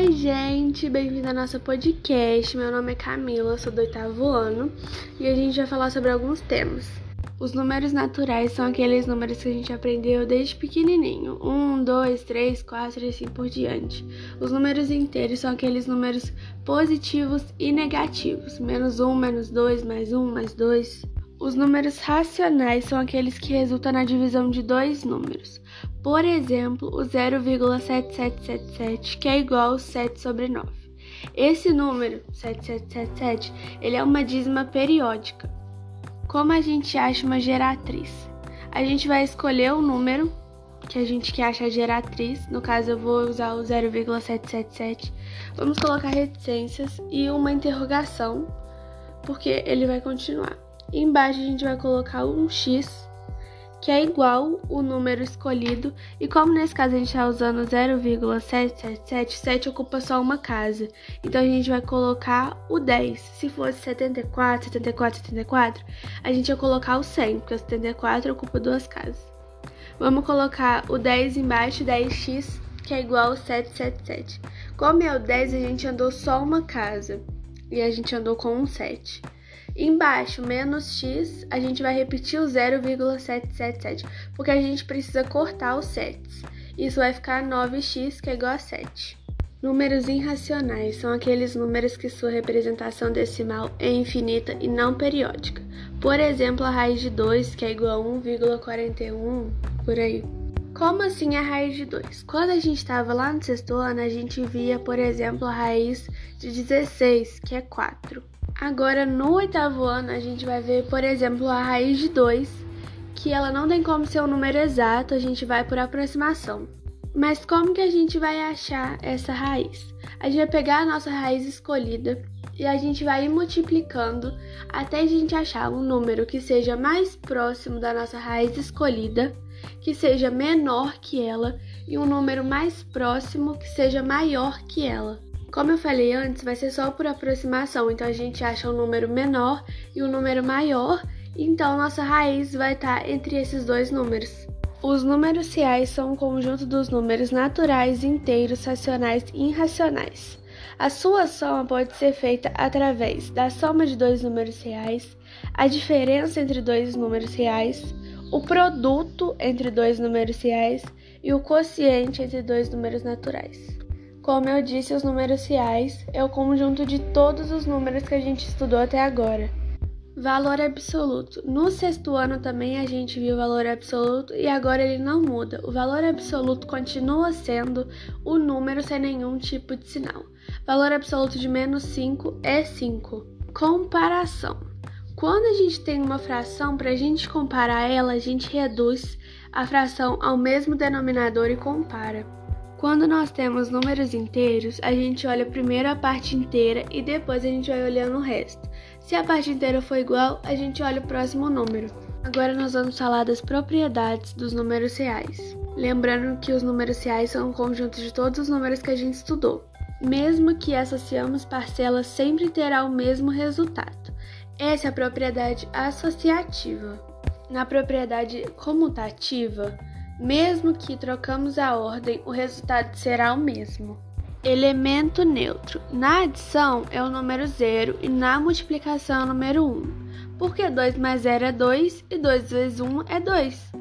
Oi, gente, bem-vindo ao nosso podcast. Meu nome é Camila, sou do oitavo ano e a gente vai falar sobre alguns temas. Os números naturais são aqueles números que a gente aprendeu desde pequenininho: 1, 2, 3, 4 e assim por diante. Os números inteiros são aqueles números positivos e negativos: menos 1, menos 2, mais 1, mais 2. Os números racionais são aqueles que resultam na divisão de dois números. Por exemplo, o 0,7777, que é igual a 7 sobre 9. Esse número, 7777, ele é uma dízima periódica. Como a gente acha uma geratriz? A gente vai escolher o número que a gente quer achar geratriz. No caso, eu vou usar o 0,777. Vamos colocar reticências e uma interrogação, porque ele vai continuar. Embaixo a gente vai colocar um x, que é igual o número escolhido, e como nesse caso a gente está usando 0,777, 7 ocupa só uma casa. Então a gente vai colocar o 10. Se fosse 74, 74, 74, a gente ia colocar o 100, porque o 74 ocupa duas casas. Vamos colocar o 10 embaixo, 10x, que é igual ao 777. Como é o 10, a gente andou só uma casa, e a gente andou com um 7. Embaixo, menos x, a gente vai repetir o 0,777, porque a gente precisa cortar os 7. Isso vai ficar 9x, que é igual a 7. Números irracionais são aqueles números que sua representação decimal é infinita e não periódica. Por exemplo, a raiz de 2, que é igual a 1,41, por aí. Como assim a raiz de 2? Quando a gente estava lá no sexto ano, a gente via, por exemplo, a raiz de 16, que é 4. Agora, no oitavo ano, a gente vai ver, por exemplo, a raiz de 2, que ela não tem como ser um número exato, a gente vai por aproximação. Mas como que a gente vai achar essa raiz? A gente vai pegar a nossa raiz escolhida e a gente vai ir multiplicando até a gente achar um número que seja mais próximo da nossa raiz escolhida, que seja menor que ela, e um número mais próximo que seja maior que ela. Como eu falei antes, vai ser só por aproximação, então a gente acha um número menor e um número maior, então nossa raiz vai estar entre esses dois números. Os números reais são um conjunto dos números naturais, inteiros, racionais e irracionais. A sua soma pode ser feita através da soma de dois números reais, a diferença entre dois números reais, o produto entre dois números reais e o quociente entre dois números naturais. Como eu disse, os números reais é o conjunto de todos os números que a gente estudou até agora. Valor absoluto. No sexto ano também a gente viu o valor absoluto e agora ele não muda. O valor absoluto continua sendo o número sem nenhum tipo de sinal. Valor absoluto de menos 5 é 5. Comparação. Quando a gente tem uma fração, para a gente comparar ela, a gente reduz a fração ao mesmo denominador e compara. Quando nós temos números inteiros, a gente olha primeiro a parte inteira e depois a gente vai olhando o resto. Se a parte inteira for igual, a gente olha o próximo número. Agora nós vamos falar das propriedades dos números reais. Lembrando que os números reais são um conjunto de todos os números que a gente estudou. Mesmo que associamos parcelas, sempre terá o mesmo resultado. Essa é a propriedade associativa. Na propriedade comutativa, mesmo que trocamos a ordem, o resultado será o mesmo. Elemento neutro. Na adição é o número 0 e na multiplicação é o número 1. Um. Porque 2 mais 0 é 2 e 2 vezes 1 é 2.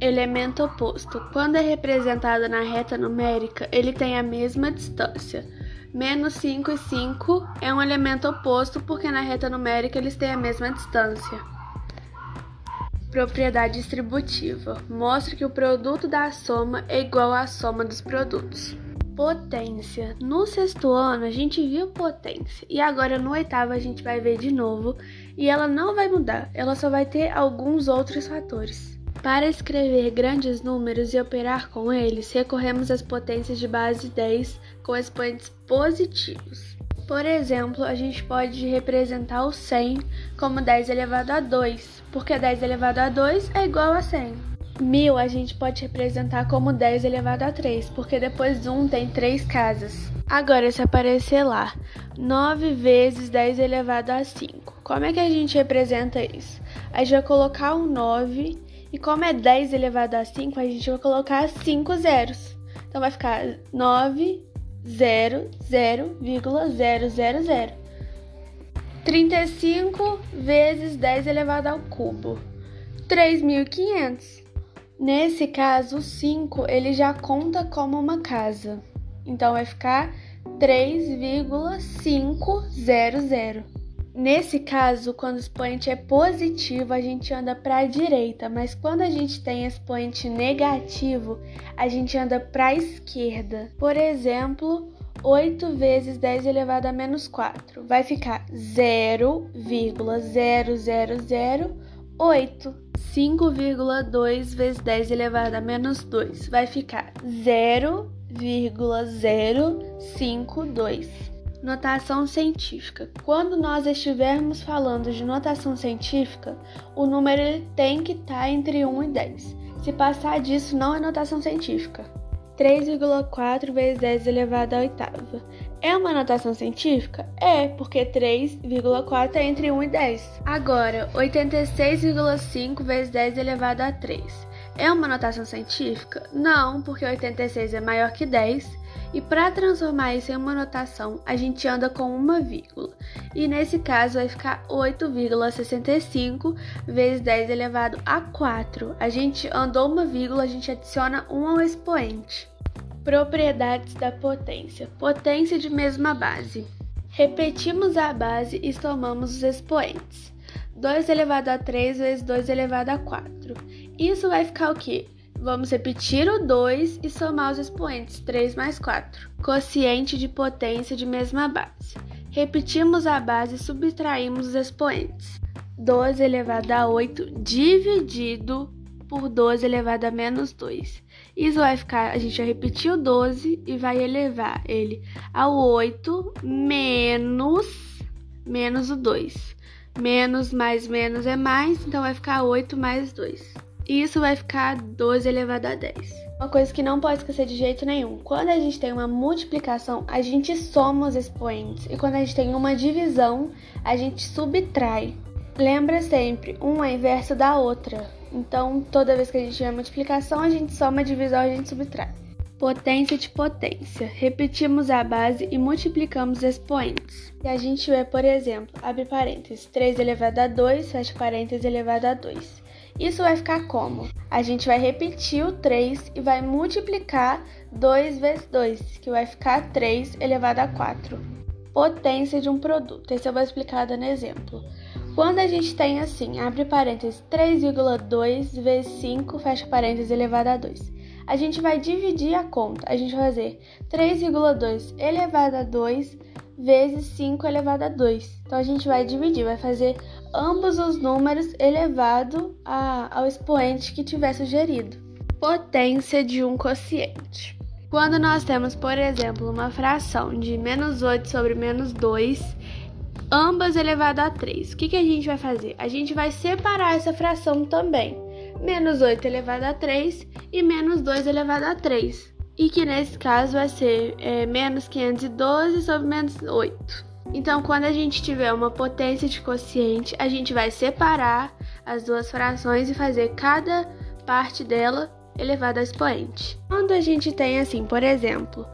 Elemento oposto. Quando é representado na reta numérica, ele tem a mesma distância. Menos 5 e 5 é um elemento oposto porque na reta numérica eles têm a mesma distância. Propriedade distributiva mostra que o produto da soma é igual à soma dos produtos. Potência. No sexto ano a gente viu potência e agora no oitavo a gente vai ver de novo e ela não vai mudar, ela só vai ter alguns outros fatores. Para escrever grandes números e operar com eles, recorremos às potências de base 10 com expoentes positivos. Por exemplo, a gente pode representar o 100 como 10 elevado a 2, porque 10 elevado a 2 é igual a 100. 1000 a gente pode representar como 10 elevado a 3, porque depois 1 tem 3 casas. Agora, se aparecer lá 9 vezes 10 elevado a 5, como é que a gente representa isso? A gente vai colocar um 9 e como é 10 elevado a 5, a gente vai colocar 5 zeros. Então vai ficar 9 0,000. 35 vezes 10 elevado ao cubo, 3.500. Nesse caso, o 5 ele já conta como uma casa. Então vai ficar 3,500. Nesse caso, quando o expoente é positivo, a gente anda para a direita, mas quando a gente tem expoente negativo, a gente anda para a esquerda. Por exemplo, 8 vezes 10 elevado a menos 4 vai ficar 0,0008. 5,2 vezes 10 elevado a menos 2 vai ficar 0,052. Notação científica. Quando nós estivermos falando de notação científica, o número tem que estar tá entre 1 e 10. Se passar disso, não é notação científica. 3,4 vezes 10 elevado à oitava. É uma notação científica? É, porque 3,4 é entre 1 e 10. Agora, 86,5 vezes 10 elevado a 3. É uma notação científica? Não, porque 86 é maior que 10 e para transformar isso em uma notação, a gente anda com uma vírgula. E nesse caso vai ficar 8,65 vezes 10 elevado a 4. A gente andou uma vírgula, a gente adiciona um ao expoente. Propriedades da potência. Potência de mesma base. Repetimos a base e somamos os expoentes. 2 elevado a 3 vezes 2 elevado a 4. Isso vai ficar o quê? Vamos repetir o 2 e somar os expoentes 3 mais 4. Quociente de potência de mesma base. Repetimos a base e subtraímos os expoentes. 12 elevado a 8 dividido por 12 elevado a menos 2. Isso vai ficar, a gente vai repetir o 12 e vai elevar ele ao 8 menos, menos o 2. Menos mais menos é mais, então vai ficar 8 mais 2. Isso vai ficar 12 elevado a 10. Uma coisa que não pode esquecer de jeito nenhum: quando a gente tem uma multiplicação, a gente soma os expoentes, e quando a gente tem uma divisão, a gente subtrai. Lembra sempre, um é inverso da outra. Então, toda vez que a gente tiver multiplicação, a gente soma divisão, a gente subtrai. Potência de potência. Repetimos a base e multiplicamos os expoentes. E a gente vê, por exemplo, abre parênteses, 3 elevado a 2, fecha parênteses elevado a 2. Isso vai ficar como? A gente vai repetir o 3 e vai multiplicar 2 vezes 2, que vai ficar 3 elevado a 4. Potência de um produto. Esse eu vou explicar dando exemplo. Quando a gente tem assim, abre parênteses, 3,2 vezes 5, fecha parênteses, elevado a 2. A gente vai dividir a conta. A gente vai fazer 3,2 elevado a 2 vezes 5 elevado a 2. Então a gente vai dividir, vai fazer ambos os números elevado a, ao expoente que tiver sugerido. Potência de um quociente. Quando nós temos, por exemplo, uma fração de menos 8 sobre menos 2, ambas elevado a 3, o que, que a gente vai fazer? A gente vai separar essa fração também. Menos 8 elevado a 3 e menos 2 elevado a 3 e que nesse caso vai ser é, menos 512 sobre menos 8. Então, quando a gente tiver uma potência de quociente, a gente vai separar as duas frações e fazer cada parte dela elevada ao expoente. Quando a gente tem assim, por exemplo,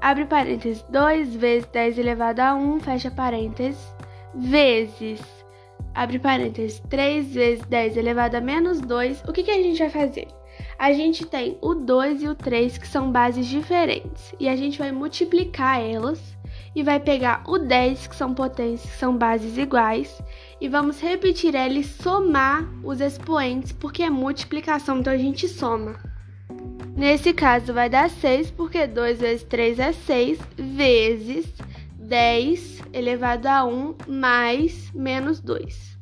abre parênteses 2 vezes 10 elevado a 1, fecha parênteses, vezes, abre parênteses 3 vezes 10 elevado a menos 2, o que, que a gente vai fazer? a gente tem o 2 e o 3 que são bases diferentes e a gente vai multiplicar elas e vai pegar o 10 que são potências que são bases iguais e vamos repetir ela e somar os expoentes porque é multiplicação, então a gente soma. Nesse caso vai dar 6 porque 2 vezes 3 é 6 vezes 10 elevado a 1 mais menos 2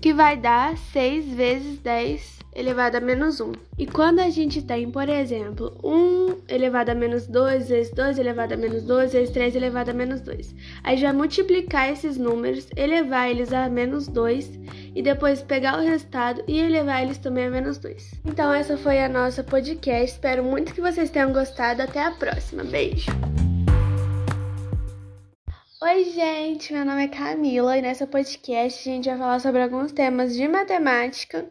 que vai dar 6 vezes 10 elevado a menos 1. E quando a gente tem, por exemplo, 1 elevado a menos 2 vezes 2 elevado a menos 2 vezes 3 elevado a menos 2, a gente vai multiplicar esses números, elevar eles a menos 2 e depois pegar o resultado e elevar eles também a menos 2. Então essa foi a nossa podcast, espero muito que vocês tenham gostado, até a próxima, beijo! Oi, gente, meu nome é Camila e nessa podcast a gente vai falar sobre alguns temas de matemática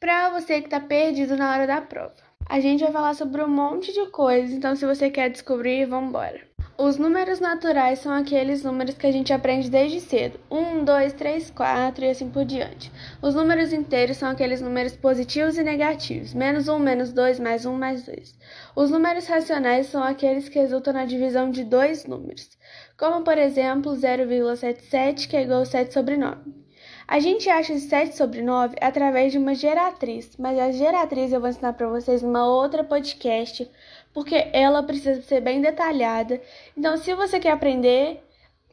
para você que está perdido na hora da prova. A gente vai falar sobre um monte de coisas, então se você quer descobrir, vamos embora. Os números naturais são aqueles números que a gente aprende desde cedo. 1, 2, 3, 4 e assim por diante. Os números inteiros são aqueles números positivos e negativos. Menos 1, menos 2, mais 1, mais 2. Os números racionais são aqueles que resultam na divisão de dois números. Como, por exemplo, 0,77, que é igual a 7 sobre 9. A gente acha esse 7 sobre 9 através de uma geratriz, mas a geratriz eu vou ensinar para vocês numa outra podcast porque ela precisa ser bem detalhada. Então, se você quer aprender,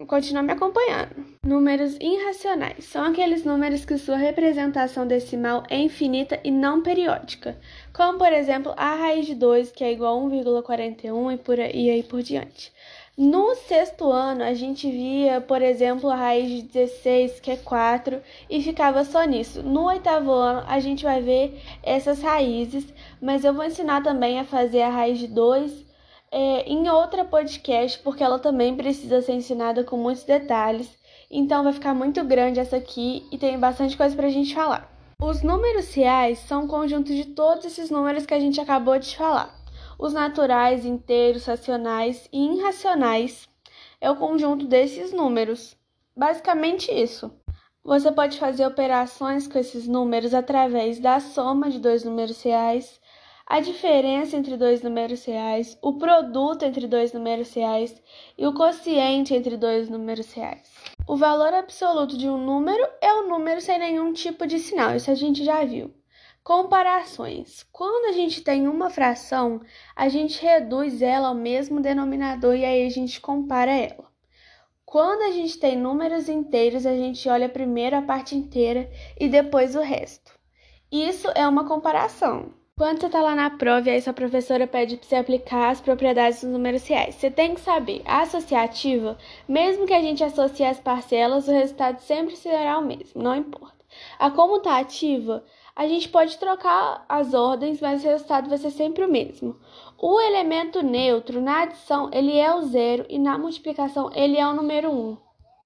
continue me acompanhando. Números irracionais são aqueles números que sua representação decimal é infinita e não periódica, como por exemplo a raiz de 2, que é igual a 1,41 e, por aí, e aí por diante. No sexto ano, a gente via, por exemplo, a raiz de 16, que é 4, e ficava só nisso. No oitavo ano, a gente vai ver essas raízes, mas eu vou ensinar também a fazer a raiz de 2 é, em outra podcast, porque ela também precisa ser ensinada com muitos detalhes. Então vai ficar muito grande essa aqui e tem bastante coisa pra gente falar. Os números reais são um conjunto de todos esses números que a gente acabou de falar. Os naturais, inteiros, racionais e irracionais é o conjunto desses números. Basicamente isso. Você pode fazer operações com esses números através da soma de dois números reais, a diferença entre dois números reais, o produto entre dois números reais e o quociente entre dois números reais. O valor absoluto de um número é o número sem nenhum tipo de sinal, isso a gente já viu. Comparações. Quando a gente tem uma fração, a gente reduz ela ao mesmo denominador e aí a gente compara ela. Quando a gente tem números inteiros, a gente olha primeiro a parte inteira e depois o resto. Isso é uma comparação. Quando você está lá na prova e aí sua professora pede para você aplicar as propriedades dos números reais, você tem que saber, a associativa, mesmo que a gente associe as parcelas, o resultado sempre será o mesmo, não importa. A comutativa, a gente pode trocar as ordens, mas o resultado vai ser sempre o mesmo. O elemento neutro na adição ele é o zero e na multiplicação ele é o número 1. Um.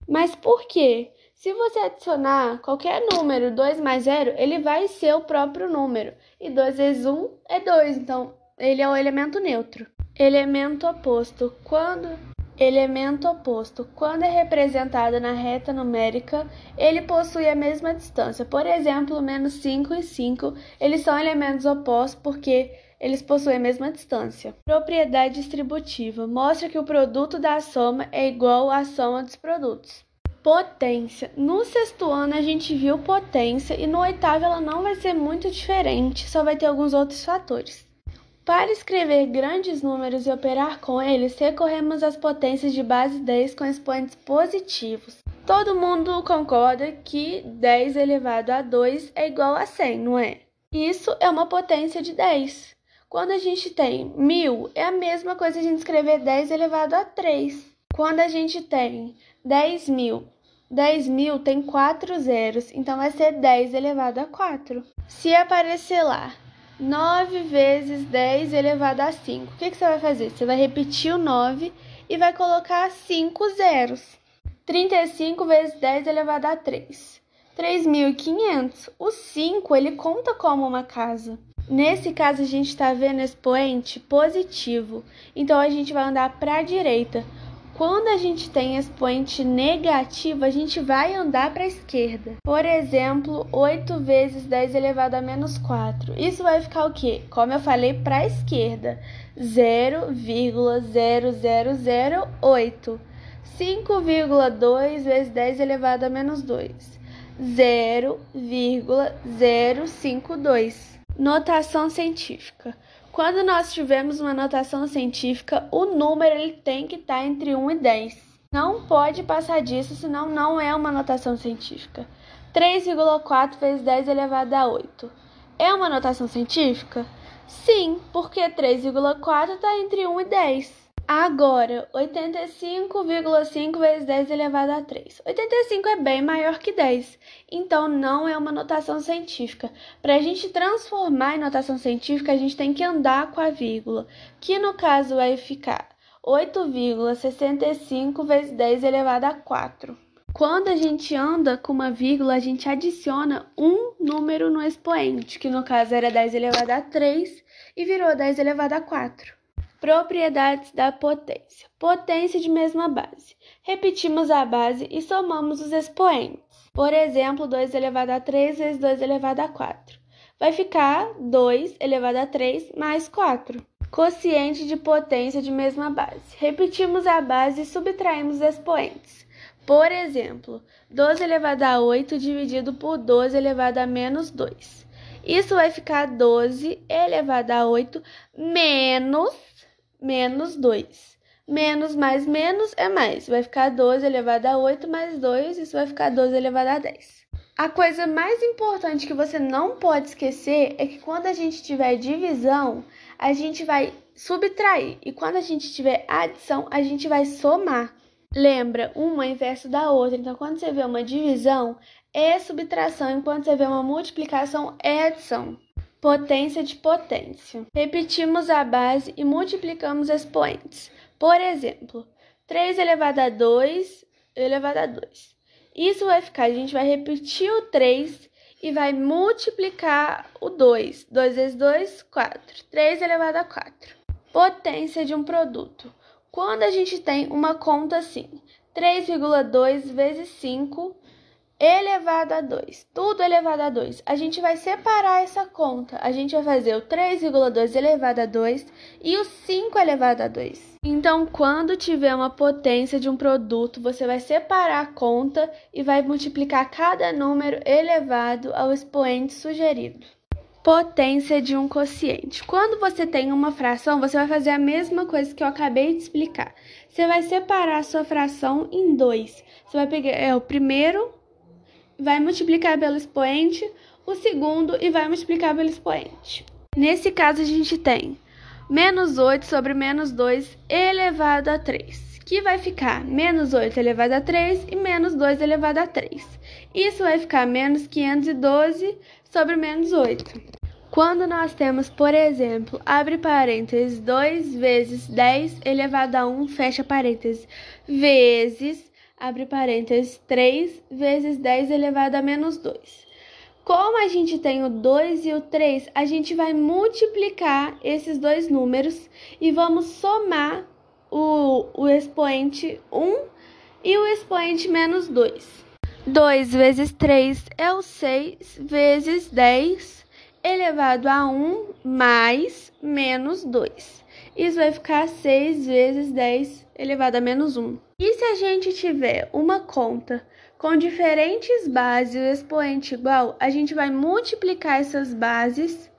Mas por quê? Se você adicionar qualquer número 2 mais 0, ele vai ser o próprio número. E 2 vezes 1 um é 2, então ele é o elemento neutro. Elemento oposto. Quando elemento oposto. Quando é representado na reta numérica, ele possui a mesma distância. Por exemplo, menos 5 e 5, eles são elementos opostos porque eles possuem a mesma distância. Propriedade distributiva mostra que o produto da soma é igual à soma dos produtos. Potência. No sexto ano a gente viu potência e no oitavo ela não vai ser muito diferente, só vai ter alguns outros fatores. Para escrever grandes números e operar com eles, recorremos às potências de base 10 com expoentes positivos. Todo mundo concorda que 10 elevado a 2 é igual a 100, não é? Isso é uma potência de 10. Quando a gente tem 1000, é a mesma coisa a gente escrever 10 elevado a 3. Quando a gente tem 10 mil, 10 mil tem 4 zeros, então vai ser 10 elevado a 4. Se aparecer lá 9 vezes 10 elevado a 5. O que, que você vai fazer? Você vai repetir o 9 e vai colocar 5 zeros. 35 vezes 10 elevado a 3. 3.500. O 5 ele conta como uma casa. Nesse caso, a gente está vendo expoente positivo. Então, a gente vai andar para a direita. Quando a gente tem expoente negativo, a gente vai andar para a esquerda. Por exemplo, 8 vezes 10 elevado a menos 4. Isso vai ficar o quê? Como eu falei, para a esquerda. 0,0008. 5,2 vezes 10 elevado a menos 2. 0,052. Notação científica. Quando nós tivermos uma notação científica, o número ele tem que estar entre 1 e 10. Não pode passar disso, senão não é uma notação científica. 3,4 vezes 10 elevado a 8. É uma notação científica? Sim, porque 3,4 está entre 1 e 10. Agora, 85,5 vezes 10 elevado a 3. 85 é bem maior que 10, então não é uma notação científica. Para a gente transformar em notação científica, a gente tem que andar com a vírgula, que no caso vai ficar 8,65 vezes 10 elevado a 4. Quando a gente anda com uma vírgula, a gente adiciona um número no expoente, que no caso era 10 elevado a 3 e virou 10 elevado a 4. Propriedades da potência. Potência de mesma base. Repetimos a base e somamos os expoentes. Por exemplo, 2 elevado a 3 vezes 2 elevado a 4. Vai ficar 2 elevado a 3 mais 4. Quociente de potência de mesma base. Repetimos a base e subtraímos os expoentes. Por exemplo, 12 elevado a 8 dividido por 12 elevado a menos 2. Isso vai ficar 12 elevado a 8 menos, menos 2. Menos mais menos é mais. Vai ficar 12 elevado a 8 mais 2, isso vai ficar 12 elevado a 10. A coisa mais importante que você não pode esquecer é que quando a gente tiver divisão, a gente vai subtrair. E quando a gente tiver adição, a gente vai somar. Lembra, uma é inverso da outra. Então, quando você vê uma divisão, é subtração, enquanto você vê uma multiplicação, é adição. Potência de potência. Repetimos a base e multiplicamos expoentes. Por exemplo, 3 elevado a 2 elevado a 2. Isso vai ficar, a gente vai repetir o 3 e vai multiplicar o 2. 2 vezes 2, 4. 3 elevado a 4. Potência de um produto. Quando a gente tem uma conta assim, 3,2 vezes 5 elevado a 2, tudo elevado a 2, a gente vai separar essa conta. A gente vai fazer o 3,2 elevado a 2 e o 5 elevado a 2. Então, quando tiver uma potência de um produto, você vai separar a conta e vai multiplicar cada número elevado ao expoente sugerido potência de um quociente. Quando você tem uma fração, você vai fazer a mesma coisa que eu acabei de explicar. Você vai separar a sua fração em dois. Você vai pegar é, o primeiro, vai multiplicar pelo expoente, o segundo e vai multiplicar pelo expoente. Nesse caso, a gente tem menos 8 sobre menos 2 elevado a 3, que vai ficar menos 8 elevado a 3 e menos 2 elevado a 3. Isso vai ficar menos 512 sobre menos 8. Quando nós temos, por exemplo, abre parênteses, 2 vezes 10 elevado a 1, fecha parênteses, vezes, abre parênteses, 3 vezes 10 elevado a menos 2. Como a gente tem o 2 e o 3, a gente vai multiplicar esses dois números e vamos somar o, o expoente 1 e o expoente menos 2. 2 vezes 3 é o 6 vezes 10 elevado a 1 mais menos 2. Isso vai ficar 6 vezes 10 elevado a menos 1. E se a gente tiver uma conta com diferentes bases e o expoente igual, a gente vai multiplicar essas bases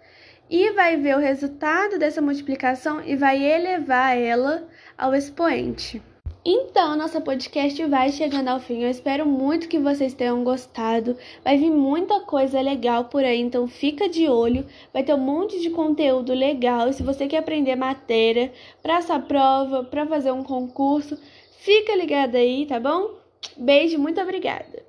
e vai ver o resultado dessa multiplicação e vai elevar ela ao expoente. Então, nossa podcast vai chegando ao fim. Eu espero muito que vocês tenham gostado. Vai vir muita coisa legal por aí, então fica de olho. Vai ter um monte de conteúdo legal. E se você quer aprender matéria para sua prova, para fazer um concurso, fica ligado aí, tá bom? Beijo, muito obrigada.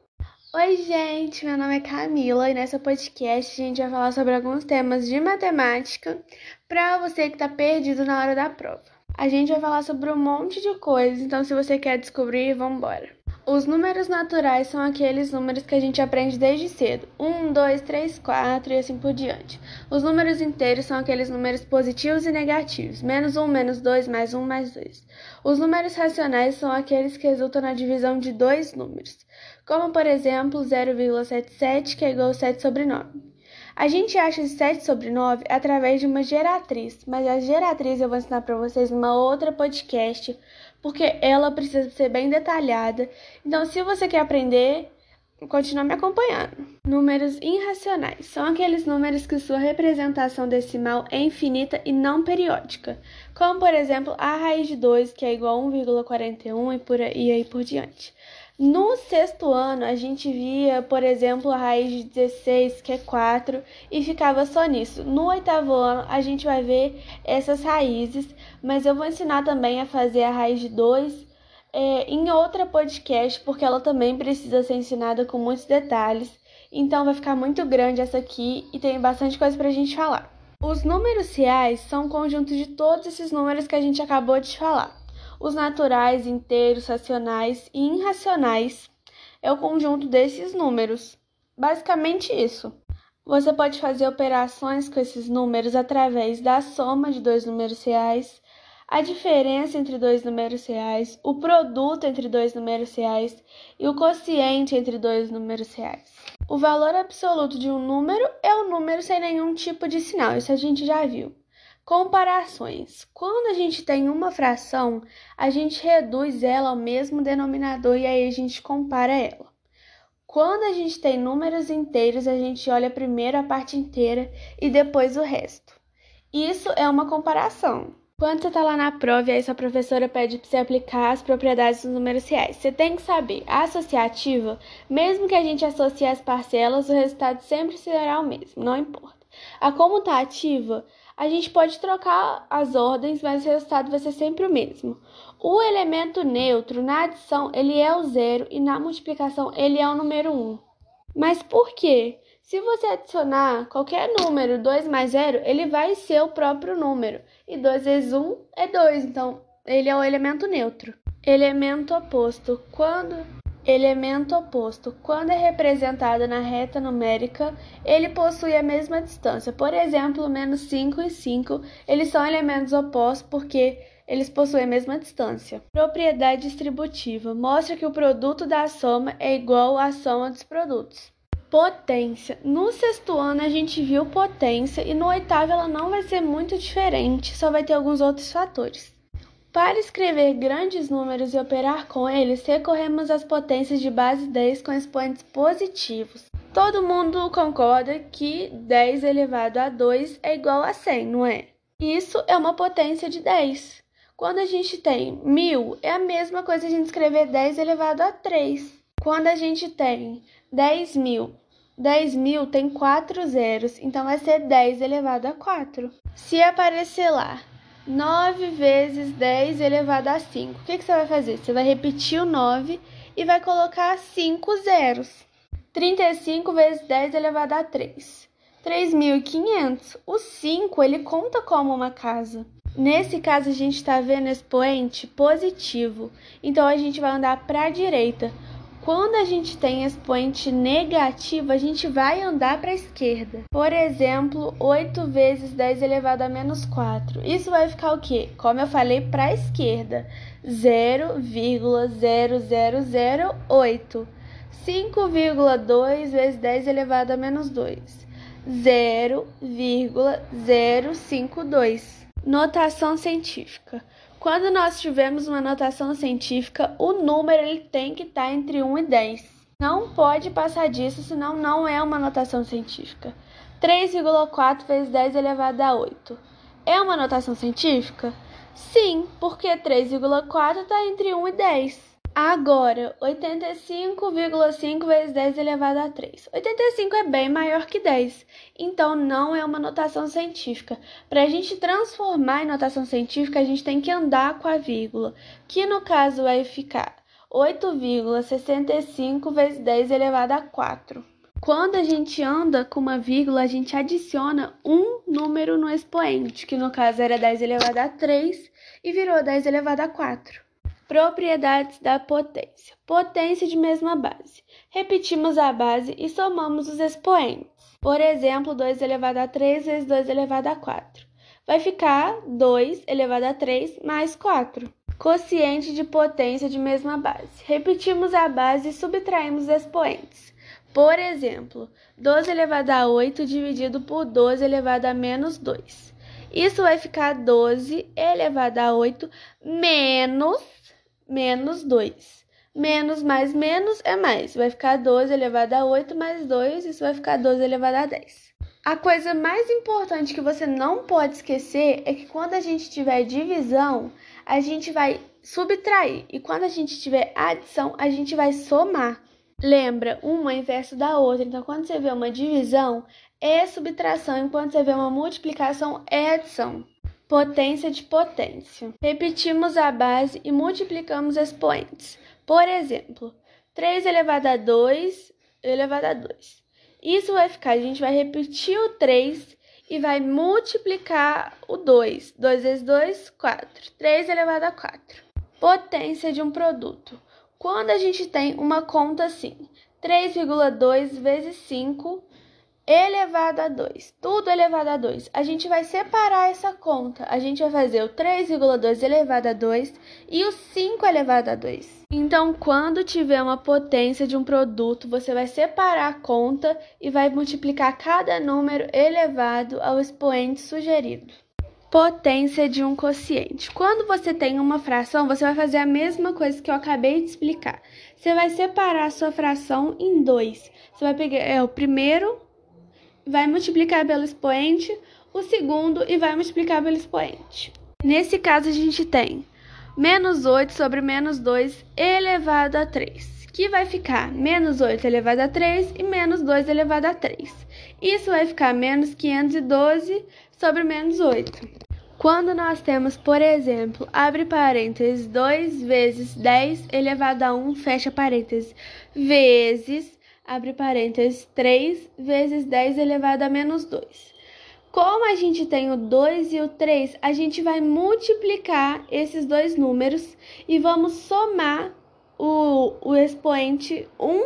Oi, gente, meu nome é Camila e nessa podcast a gente vai falar sobre alguns temas de matemática para você que está perdido na hora da prova. A gente vai falar sobre um monte de coisas, então se você quer descobrir, vamos embora. Os números naturais são aqueles números que a gente aprende desde cedo. 1, 2, 3, 4 e assim por diante. Os números inteiros são aqueles números positivos e negativos. Menos 1, menos 2, mais 1, mais 2. Os números racionais são aqueles que resultam na divisão de dois números. Como, por exemplo, 0,77, que é igual a 7 sobre 9. A gente acha 7 sobre 9 através de uma geratriz, mas a geratriz eu vou ensinar para vocês numa outra podcast, porque ela precisa ser bem detalhada. Então, se você quer aprender, continue me acompanhando. Números irracionais são aqueles números que sua representação decimal é infinita e não periódica, como por exemplo a raiz de 2, que é igual a 1,41 e por aí, e aí por diante. No sexto ano, a gente via, por exemplo, a raiz de 16, que é 4, e ficava só nisso. No oitavo ano, a gente vai ver essas raízes, mas eu vou ensinar também a fazer a raiz de 2 é, em outra podcast, porque ela também precisa ser ensinada com muitos detalhes. Então vai ficar muito grande essa aqui e tem bastante coisa para a gente falar. Os números reais são um conjunto de todos esses números que a gente acabou de falar os naturais, inteiros, racionais e irracionais é o conjunto desses números. Basicamente isso. Você pode fazer operações com esses números através da soma de dois números reais, a diferença entre dois números reais, o produto entre dois números reais e o quociente entre dois números reais. O valor absoluto de um número é o um número sem nenhum tipo de sinal, isso a gente já viu. Comparações. Quando a gente tem uma fração, a gente reduz ela ao mesmo denominador e aí a gente compara ela. Quando a gente tem números inteiros, a gente olha primeiro a parte inteira e depois o resto. Isso é uma comparação. Quando você está lá na prova e aí sua professora pede para você aplicar as propriedades dos números reais, você tem que saber, a associativa, mesmo que a gente associe as parcelas, o resultado sempre será o mesmo, não importa. A comutativa, a gente pode trocar as ordens, mas o resultado vai ser sempre o mesmo. O elemento neutro na adição ele é o zero e na multiplicação ele é o número 1. Um. Mas por quê? Se você adicionar qualquer número 2 mais 0, ele vai ser o próprio número. E 2 vezes 1 é 2, então ele é o elemento neutro. Elemento oposto. Quando Elemento oposto. Quando é representado na reta numérica, ele possui a mesma distância. Por exemplo, menos 5 e 5, eles são elementos opostos porque eles possuem a mesma distância. Propriedade distributiva. Mostra que o produto da soma é igual à soma dos produtos. Potência. No sexto ano a gente viu potência e no oitavo ela não vai ser muito diferente, só vai ter alguns outros fatores. Para escrever grandes números e operar com eles, recorremos às potências de base 10 com expoentes positivos. Todo mundo concorda que 10 elevado a 2 é igual a 100, não é? Isso é uma potência de 10. Quando a gente tem 1000, é a mesma coisa a gente escrever 10 elevado a 3. Quando a gente tem 10 mil, 10 mil tem 4 zeros, então vai ser 10 elevado a 4. Se aparecer lá 9 vezes 10 elevado a 5. O que, que você vai fazer? Você vai repetir o 9 e vai colocar 5 zeros. 35 vezes 10 elevado a 3. 3.500. O 5 ele conta como uma casa. Nesse caso, a gente está vendo expoente positivo. Então, a gente vai andar para a direita. Quando a gente tem expoente negativo, a gente vai andar para a esquerda. Por exemplo, 8 vezes 10 elevado a menos 4. Isso vai ficar o quê? Como eu falei, para a esquerda. 0,0008. 5,2 vezes 10 elevado a menos 2. 0,052. Notação científica. Quando nós tivermos uma notação científica, o número ele tem que estar tá entre 1 e 10. Não pode passar disso, senão não é uma notação científica. 3,4 vezes 10 elevado a 8. É uma notação científica? Sim, porque 3,4 está entre 1 e 10. Agora, 85,5 vezes 10 elevado a 3. 85 é bem maior que 10, então não é uma notação científica. Para a gente transformar em notação científica, a gente tem que andar com a vírgula, que no caso vai ficar 8,65 vezes 10 elevado a 4. Quando a gente anda com uma vírgula, a gente adiciona um número no expoente, que no caso era 10 elevado a 3 e virou 10 elevado a 4. Propriedades da potência. Potência de mesma base. Repetimos a base e somamos os expoentes. Por exemplo, 2 elevado a 3 vezes 2 elevado a 4. Vai ficar 2 elevado a 3 mais 4. Quociente de potência de mesma base. Repetimos a base e subtraímos os expoentes. Por exemplo, 12 elevado a 8 dividido por 12 elevado a menos 2. Isso vai ficar 12 elevado a 8 menos menos 2. Menos mais menos é mais. Vai ficar 12 elevado a 8 mais 2, isso vai ficar 12 elevado a 10. A coisa mais importante que você não pode esquecer é que quando a gente tiver divisão, a gente vai subtrair. E quando a gente tiver adição, a gente vai somar. Lembra, uma é inverso da outra. Então, quando você vê uma divisão, é subtração, enquanto você vê uma multiplicação, é adição potência de potência. Repetimos a base e multiplicamos expoentes. Por exemplo, 3 elevado a 2 elevado a 2. Isso vai ficar, a gente vai repetir o 3 e vai multiplicar o 2. 2 vezes 2, 4. 3 elevado a 4. Potência de um produto. Quando a gente tem uma conta assim, 3,2 vezes 5 elevado a 2. Tudo elevado a 2. A gente vai separar essa conta. A gente vai fazer o 3,2 elevado a 2 e o 5 elevado a 2. Então, quando tiver uma potência de um produto, você vai separar a conta e vai multiplicar cada número elevado ao expoente sugerido. Potência de um quociente. Quando você tem uma fração, você vai fazer a mesma coisa que eu acabei de explicar. Você vai separar a sua fração em dois. Você vai pegar é, o primeiro vai multiplicar pelo expoente, o segundo e vai multiplicar pelo expoente. Nesse caso, a gente tem menos 8 sobre menos 2 elevado a 3, que vai ficar menos 8 elevado a 3 e menos 2 elevado a 3. Isso vai ficar menos 512 sobre menos 8. Quando nós temos, por exemplo, abre parênteses, 2 vezes 10 elevado a 1, fecha parênteses, vezes abre parênteses, 3 vezes 10 elevado a menos 2. Como a gente tem o 2 e o 3, a gente vai multiplicar esses dois números e vamos somar o, o expoente 1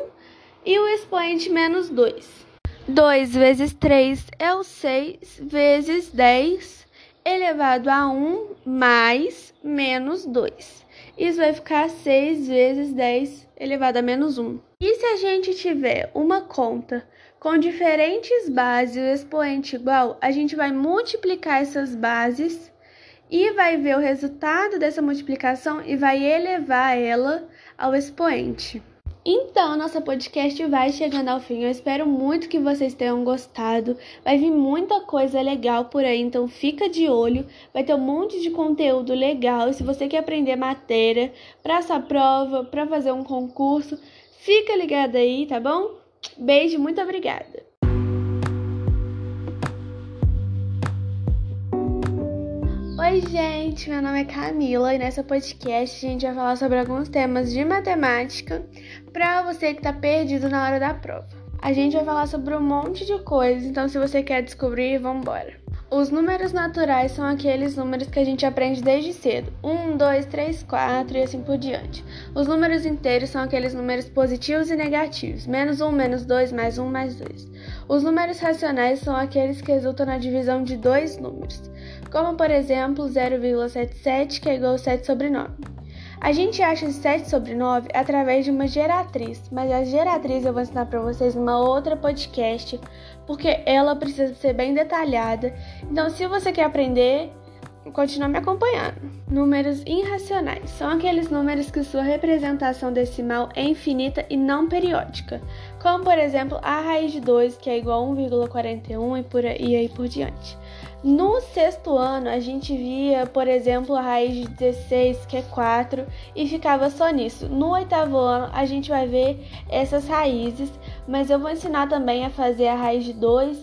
e o expoente menos 2. 2 vezes 3 é o 6 vezes 10 elevado a 1 mais menos 2. Isso vai ficar 6 vezes 10 elevado a menos 1. E se a gente tiver uma conta com diferentes bases e o expoente igual, a gente vai multiplicar essas bases e vai ver o resultado dessa multiplicação e vai elevar ela ao expoente. Então, nossa podcast vai chegando ao fim. Eu espero muito que vocês tenham gostado. Vai vir muita coisa legal por aí, então fica de olho. Vai ter um monte de conteúdo legal. E se você quer aprender matéria para essa prova, para fazer um concurso, fica ligado aí, tá bom? Beijo, muito obrigada. Oi, gente, meu nome é Camila e nessa podcast a gente vai falar sobre alguns temas de matemática para você que está perdido na hora da prova. A gente vai falar sobre um monte de coisas, então se você quer descobrir, vamos embora. Os números naturais são aqueles números que a gente aprende desde cedo: 1, 2, 3, 4 e assim por diante. Os números inteiros são aqueles números positivos e negativos: menos 1, menos 2, mais 1, mais 2. Os números racionais são aqueles que resultam na divisão de dois números como por exemplo 0,77, que é igual a 7 sobre 9. A gente acha 7 sobre 9 através de uma geratriz, mas a geratriz eu vou ensinar para vocês numa outra podcast, porque ela precisa ser bem detalhada. Então, se você quer aprender, continue me acompanhando. Números irracionais são aqueles números que sua representação decimal é infinita e não periódica, como por exemplo a raiz de 2, que é igual a 1,41 e, por e aí por diante. No sexto ano, a gente via, por exemplo, a raiz de 16, que é 4, e ficava só nisso. No oitavo ano, a gente vai ver essas raízes, mas eu vou ensinar também a fazer a raiz de 2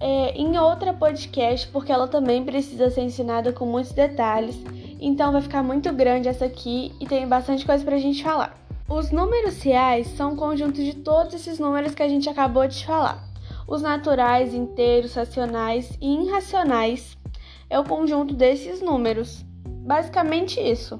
é, em outra podcast, porque ela também precisa ser ensinada com muitos detalhes. Então vai ficar muito grande essa aqui e tem bastante coisa pra gente falar. Os números reais são um conjunto de todos esses números que a gente acabou de falar. Os naturais, inteiros, racionais e irracionais é o conjunto desses números. Basicamente isso.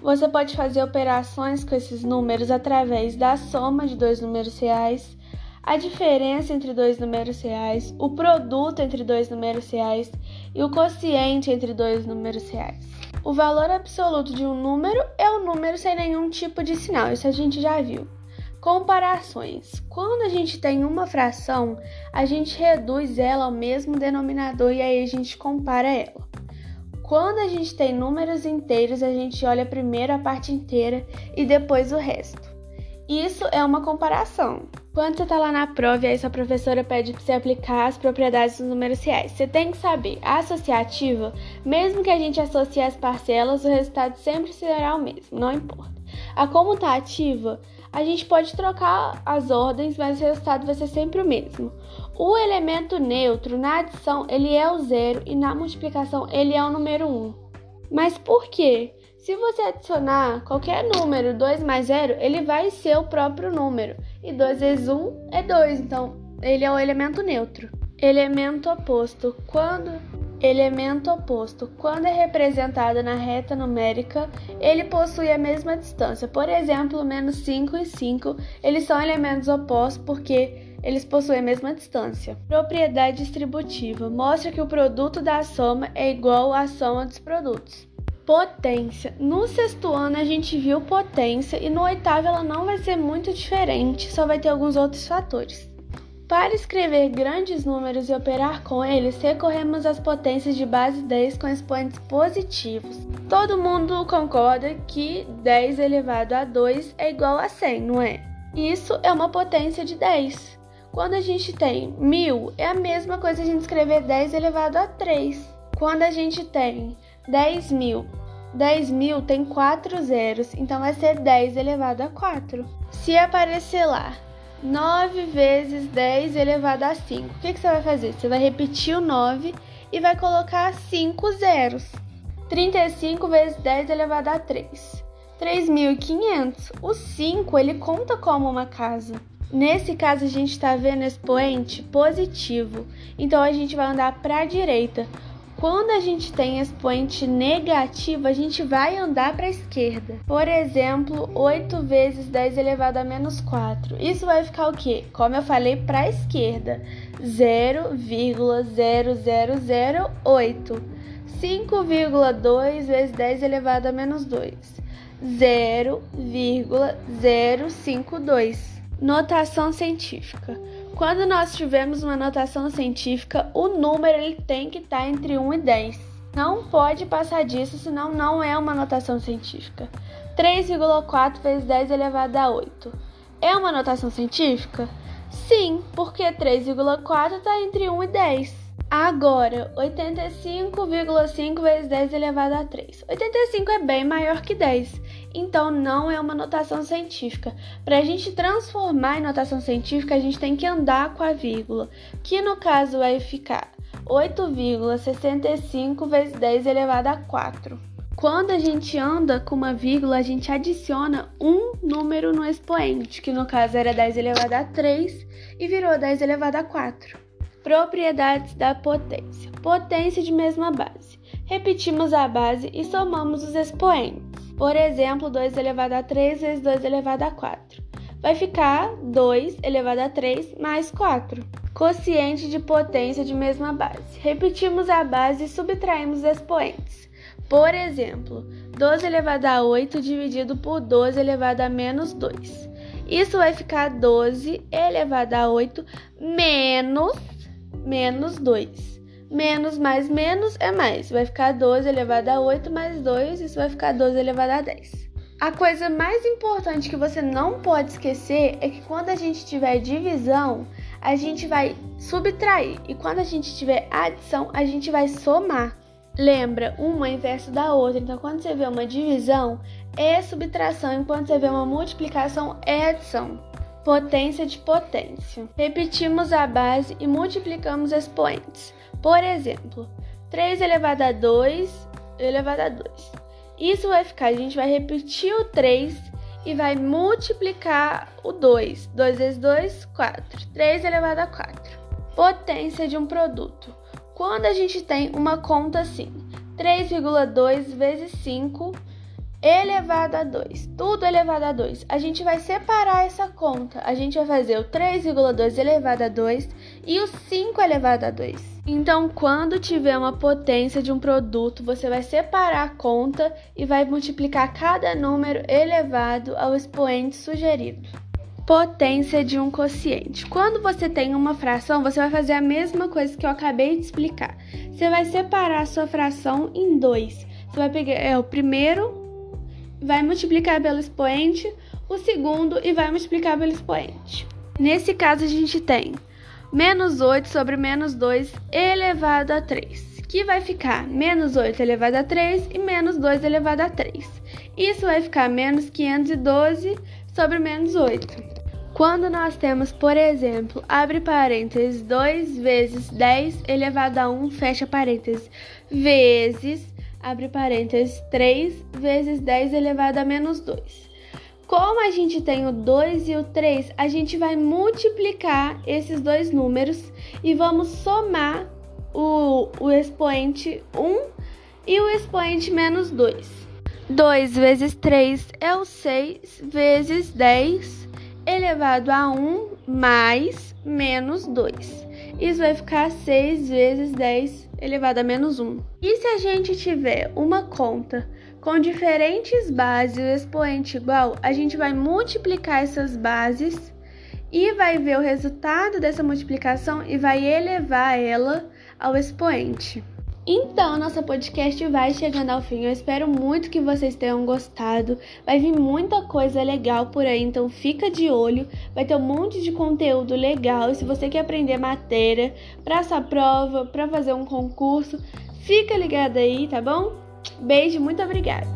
Você pode fazer operações com esses números através da soma de dois números reais, a diferença entre dois números reais, o produto entre dois números reais e o quociente entre dois números reais. O valor absoluto de um número é o um número sem nenhum tipo de sinal, isso a gente já viu. Comparações. Quando a gente tem uma fração, a gente reduz ela ao mesmo denominador e aí a gente compara ela. Quando a gente tem números inteiros, a gente olha primeiro a parte inteira e depois o resto. Isso é uma comparação. Quando você está lá na prova e aí sua professora pede para você aplicar as propriedades dos números reais, você tem que saber, a associativa, mesmo que a gente associe as parcelas, o resultado sempre será o mesmo, não importa. A comutativa, a gente pode trocar as ordens, mas o resultado vai ser sempre o mesmo. O elemento neutro na adição ele é o zero e na multiplicação ele é o número 1. Mas por quê? Se você adicionar qualquer número 2 mais 0, ele vai ser o próprio número. E 2 vezes 1 é 2, então ele é o elemento neutro. Elemento oposto. Quando elemento oposto, quando é representado na reta numérica, ele possui a mesma distância. Por exemplo, menos 5 e 5, eles são elementos opostos porque eles possuem a mesma distância. Propriedade distributiva mostra que o produto da soma é igual à soma dos produtos. Potência. No sexto ano a gente viu potência e no oitavo ela não vai ser muito diferente, só vai ter alguns outros fatores. Para escrever grandes números e operar com eles, recorremos às potências de base 10 com expoentes positivos. Todo mundo concorda que 10 elevado a 2 é igual a 100, não é? Isso é uma potência de 10. Quando a gente tem 1000, é a mesma coisa a gente escrever 10 elevado a 3. Quando a gente tem 10 mil, 10 mil tem 4 zeros, então vai ser 10 elevado a 4. Se aparecer lá 9 vezes 10 elevado a 5. O que, que você vai fazer? Você vai repetir o 9 e vai colocar 5 zeros. 35 vezes 10 elevado a 3. 3.500. O 5 ele conta como uma casa. Nesse caso, a gente está vendo expoente positivo, então a gente vai andar para a direita. Quando a gente tem expoente negativo, a gente vai andar para a esquerda. Por exemplo, 8 vezes 10 elevado a menos 4. Isso vai ficar o quê? Como eu falei, para a esquerda. 0,0008. 5,2 vezes 10 elevado a menos 2. 0,052. Notação científica. Quando nós tivermos uma notação científica, o número ele tem que estar tá entre 1 e 10. Não pode passar disso, senão não é uma notação científica. 3,4 vezes 10 elevado a 8. É uma notação científica? Sim, porque 3,4 está entre 1 e 10. Agora, 85,5 vezes 10 elevado a 3. 85 é bem maior que 10, então não é uma notação científica. Para a gente transformar em notação científica, a gente tem que andar com a vírgula, que no caso vai ficar 8,65 vezes 10 elevado a 4. Quando a gente anda com uma vírgula, a gente adiciona um número no expoente, que no caso era 10 elevado a 3 e virou 10 elevado a 4. Propriedades da potência. Potência de mesma base. Repetimos a base e somamos os expoentes. Por exemplo, 2 elevado a 3 vezes 2 elevado a 4. Vai ficar 2 elevado a 3 mais 4. Quociente de potência de mesma base. Repetimos a base e subtraímos os expoentes. Por exemplo, 12 elevado a 8 dividido por 12 elevado a menos 2. Isso vai ficar 12 elevado a 8 menos menos 2. Menos mais menos é mais. Vai ficar 12 elevado a 8 mais 2, isso vai ficar 12 elevado a 10. A coisa mais importante que você não pode esquecer é que quando a gente tiver divisão, a gente vai subtrair. E quando a gente tiver adição, a gente vai somar. Lembra, uma é inverso da outra. Então, quando você vê uma divisão, é subtração, enquanto você vê uma multiplicação, é adição potência de potência. Repetimos a base e multiplicamos expoentes. Por exemplo, 3 elevado a 2 elevado a 2. Isso vai ficar, a gente vai repetir o 3 e vai multiplicar o 2. 2 vezes 2, 4. 3 elevado a 4. Potência de um produto. Quando a gente tem uma conta assim, 3,2 vezes 5 elevado a 2. Tudo elevado a 2. A gente vai separar essa conta. A gente vai fazer o 3,2 elevado a 2 e o 5 elevado a 2. Então, quando tiver uma potência de um produto, você vai separar a conta e vai multiplicar cada número elevado ao expoente sugerido. Potência de um quociente. Quando você tem uma fração, você vai fazer a mesma coisa que eu acabei de explicar. Você vai separar a sua fração em dois. Você vai pegar é, o primeiro vai multiplicar pelo expoente, o segundo e vai multiplicar pelo expoente. Nesse caso, a gente tem menos 8 sobre menos 2 elevado a 3, que vai ficar menos 8 elevado a 3 e menos 2 elevado a 3. Isso vai ficar menos 512 sobre menos 8. Quando nós temos, por exemplo, abre parênteses, 2 vezes 10 elevado a 1, fecha parênteses, vezes abre parênteses, 3 vezes 10 elevado a menos 2. Como a gente tem o 2 e o 3, a gente vai multiplicar esses dois números e vamos somar o, o expoente 1 e o expoente menos 2. 2 vezes 3 é o 6 vezes 10 elevado a 1 mais menos 2. Isso vai ficar 6 vezes 10 elevado a menos 1. E se a gente tiver uma conta com diferentes bases e o expoente igual, a gente vai multiplicar essas bases e vai ver o resultado dessa multiplicação e vai elevar ela ao expoente. Então, nosso podcast vai chegando ao fim. Eu espero muito que vocês tenham gostado. Vai vir muita coisa legal por aí, então fica de olho. Vai ter um monte de conteúdo legal. E se você quer aprender matéria para essa prova, para fazer um concurso, fica ligado aí, tá bom? Beijo, muito obrigada.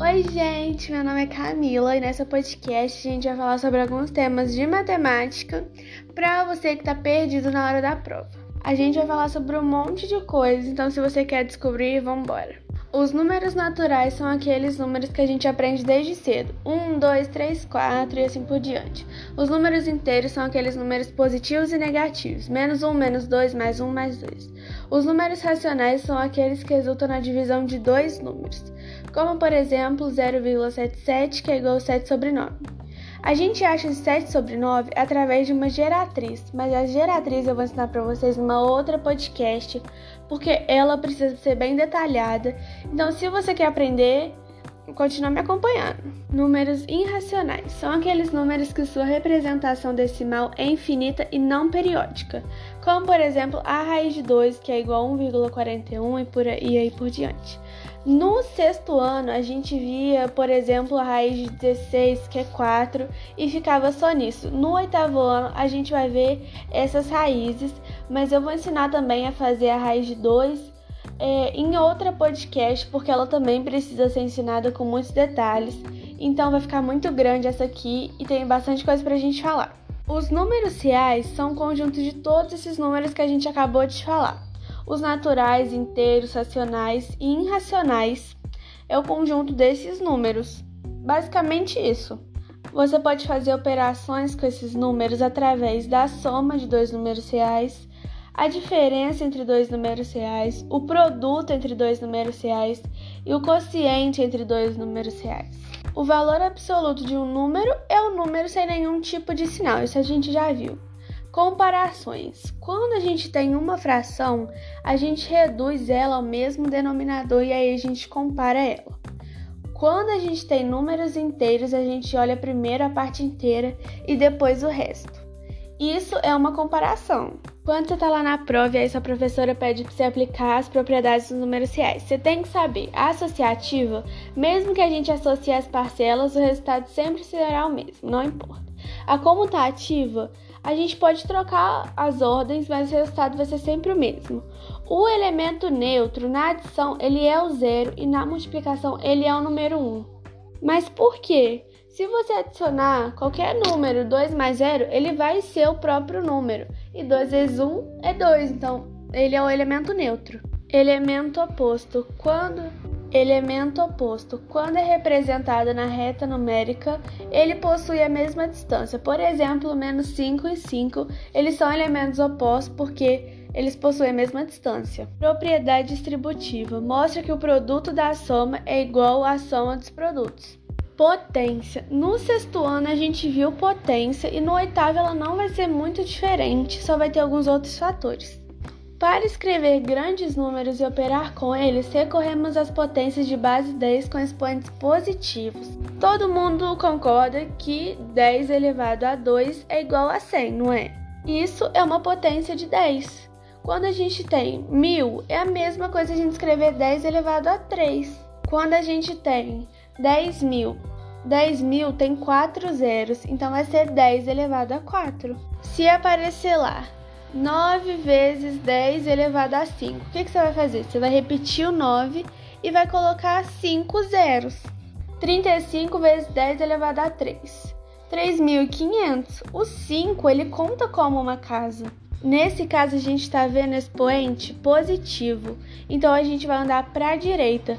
Oi, gente, meu nome é Camila e nessa podcast a gente vai falar sobre alguns temas de matemática para você que está perdido na hora da prova. A gente vai falar sobre um monte de coisas, então se você quer descobrir, vamos embora. Os números naturais são aqueles números que a gente aprende desde cedo: 1, 2, 3, 4 e assim por diante. Os números inteiros são aqueles números positivos e negativos: menos 1, menos 2, mais 1, mais 2. Os números racionais são aqueles que resultam na divisão de dois números, como por exemplo 0,77, que é igual a 7 sobre 9. A gente acha 7 sobre 9 através de uma geratriz, mas a geratriz eu vou ensinar para vocês numa outra podcast, porque ela precisa ser bem detalhada. Então, se você quer aprender, continue me acompanhando. Números irracionais são aqueles números que sua representação decimal é infinita e não periódica, como por exemplo a raiz de 2, que é igual a 1,41 e, por aí, e aí por diante. No sexto ano, a gente via, por exemplo, a raiz de 16, que é 4, e ficava só nisso. No oitavo ano, a gente vai ver essas raízes, mas eu vou ensinar também a fazer a raiz de 2 é, em outra podcast, porque ela também precisa ser ensinada com muitos detalhes. Então vai ficar muito grande essa aqui e tem bastante coisa pra gente falar. Os números reais são um conjunto de todos esses números que a gente acabou de falar. Os naturais, inteiros, racionais e irracionais é o conjunto desses números. Basicamente isso. Você pode fazer operações com esses números através da soma de dois números reais, a diferença entre dois números reais, o produto entre dois números reais e o quociente entre dois números reais. O valor absoluto de um número é o um número sem nenhum tipo de sinal, isso a gente já viu. Comparações. Quando a gente tem uma fração, a gente reduz ela ao mesmo denominador e aí a gente compara ela. Quando a gente tem números inteiros, a gente olha primeiro a parte inteira e depois o resto. Isso é uma comparação. Quando você está lá na prova e aí sua professora pede para você aplicar as propriedades dos números reais, você tem que saber, a associativa, mesmo que a gente associe as parcelas, o resultado sempre será o mesmo, não importa. A comutativa, a gente pode trocar as ordens, mas o resultado vai ser sempre o mesmo. O elemento neutro na adição ele é o zero e na multiplicação ele é o número 1. Mas por quê? Se você adicionar qualquer número 2 mais 0, ele vai ser o próprio número. E 2 vezes 1 é 2, então ele é o elemento neutro. Elemento oposto. Quando elemento oposto. Quando é representado na reta numérica, ele possui a mesma distância. Por exemplo, menos 5 e 5, eles são elementos opostos porque eles possuem a mesma distância. Propriedade distributiva mostra que o produto da soma é igual à soma dos produtos. Potência. No sexto ano a gente viu potência e no oitavo ela não vai ser muito diferente, só vai ter alguns outros fatores. Para escrever grandes números e operar com eles, recorremos às potências de base 10 com expoentes positivos. Todo mundo concorda que 10 elevado a 2 é igual a 100, não é? Isso é uma potência de 10. Quando a gente tem 1000, é a mesma coisa a gente escrever 10 elevado a 3. Quando a gente tem 10 mil, 10 mil tem 4 zeros, então vai ser 10 elevado a 4. Se aparecer lá 9 vezes 10 elevado a 5. O que, que, você vai fazer? Você vai repetir o 9 e vai colocar 5 zeros. 35 vezes 10 elevado a 3. 3.500. O 5 ele conta como uma casa. Nesse caso, a gente está vendo expoente positivo. Então, a gente vai andar para a direita.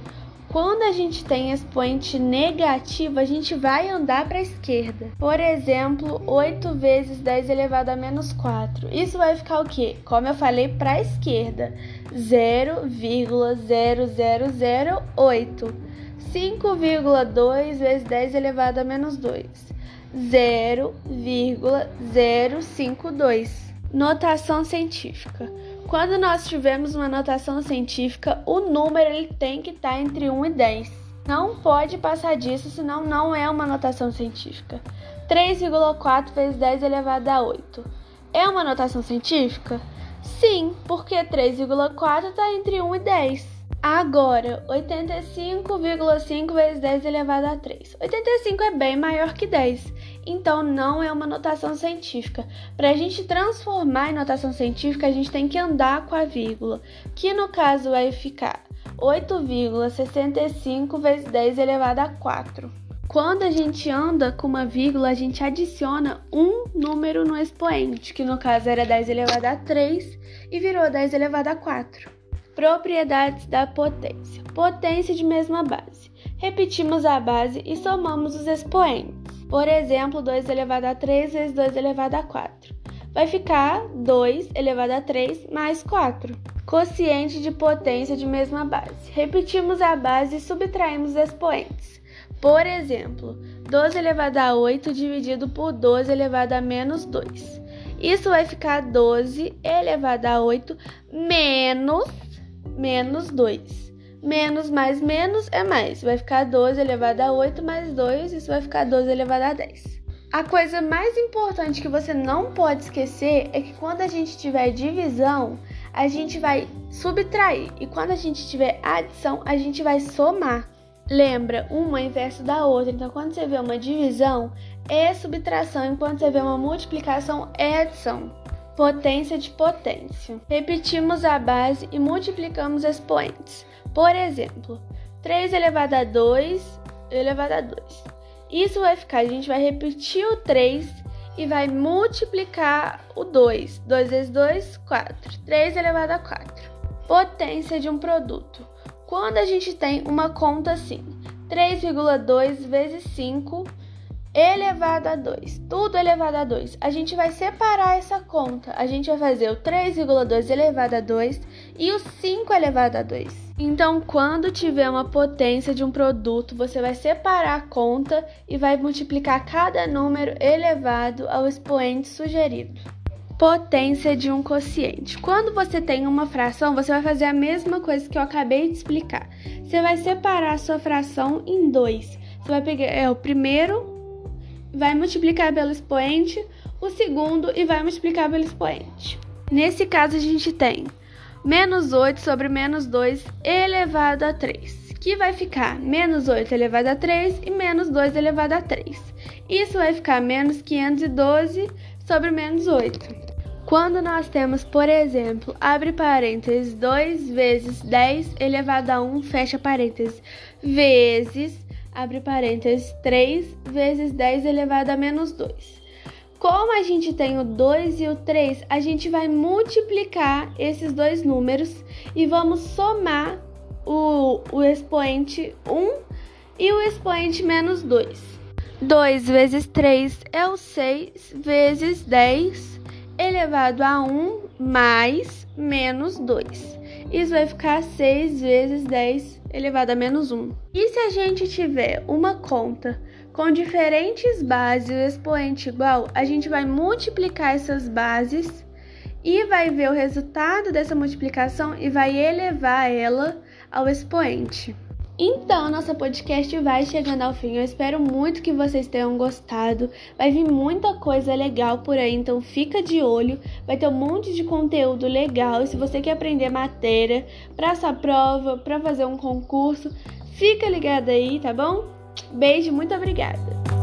Quando a gente tem expoente negativo, a gente vai andar para a esquerda. Por exemplo, 8 vezes 10 elevado a menos 4. Isso vai ficar o quê? Como eu falei, para a esquerda. 0,0008. 5,2 vezes 10 elevado a menos 2. 0,052. Notação científica. Quando nós tivermos uma notação científica, o número ele tem que estar entre 1 e 10. Não pode passar disso, senão não é uma notação científica. 3,4 vezes 10 elevado a 8. É uma notação científica? Sim, porque 3,4 está entre 1 e 10. Agora, 85,5 vezes 10 elevado a 3. 85 é bem maior que 10, então não é uma notação científica. Para a gente transformar em notação científica, a gente tem que andar com a vírgula, que no caso vai ficar 8,65 vezes 10 elevado a 4. Quando a gente anda com uma vírgula, a gente adiciona um número no expoente, que no caso era 10 elevado a 3 e virou 10 elevado a 4. Propriedades da potência. Potência de mesma base. Repetimos a base e somamos os expoentes. Por exemplo, 2 elevado a 3 vezes 2 elevado a 4. Vai ficar 2 elevado a 3 mais 4. Quociente de potência de mesma base. Repetimos a base e subtraímos os expoentes. Por exemplo, 12 elevado a 8 dividido por 12 elevado a menos 2. Isso vai ficar 12 elevado a 8 menos menos 2. Menos mais menos é mais. Vai ficar 12 elevado a 8 mais 2, isso vai ficar 12 elevado a 10. A coisa mais importante que você não pode esquecer é que quando a gente tiver divisão, a gente vai subtrair. E quando a gente tiver adição, a gente vai somar. Lembra, uma é inverso da outra. Então, quando você vê uma divisão, é subtração, enquanto você vê uma multiplicação, é adição potência de potência. Repetimos a base e multiplicamos expoentes. Por exemplo, 3 elevado a 2 elevado a 2. Isso vai ficar, a gente vai repetir o 3 e vai multiplicar o 2. 2 vezes 2, 4. 3 elevado a 4. Potência de um produto. Quando a gente tem uma conta assim, 3,2 vezes 5 elevado a 2. Tudo elevado a 2. A gente vai separar essa conta. A gente vai fazer o 3,2 elevado a 2 e o 5 elevado a 2. Então, quando tiver uma potência de um produto, você vai separar a conta e vai multiplicar cada número elevado ao expoente sugerido. Potência de um quociente. Quando você tem uma fração, você vai fazer a mesma coisa que eu acabei de explicar. Você vai separar a sua fração em dois. Você vai pegar é, o primeiro vai multiplicar pelo expoente, o segundo e vai multiplicar pelo expoente. Nesse caso, a gente tem menos 8 sobre menos 2 elevado a 3, que vai ficar menos 8 elevado a 3 e menos 2 elevado a 3. Isso vai ficar menos 512 sobre menos 8. Quando nós temos, por exemplo, abre parênteses 2 vezes 10 elevado a 1, fecha parênteses, vezes abre parênteses, 3 vezes 10 elevado a menos 2. Como a gente tem o 2 e o 3, a gente vai multiplicar esses dois números e vamos somar o, o expoente 1 e o expoente menos 2. 2 vezes 3 é o 6 vezes 10 elevado a 1 mais menos 2. Isso vai ficar 6 vezes 10 elevado a menos 1. E se a gente tiver uma conta com diferentes bases e o expoente igual, a gente vai multiplicar essas bases e vai ver o resultado dessa multiplicação e vai elevar ela ao expoente. Então, nosso podcast vai chegando ao fim. Eu espero muito que vocês tenham gostado. Vai vir muita coisa legal por aí, então fica de olho. Vai ter um monte de conteúdo legal. E se você quer aprender matéria para sua prova, para fazer um concurso, fica ligado aí, tá bom? Beijo, muito obrigada.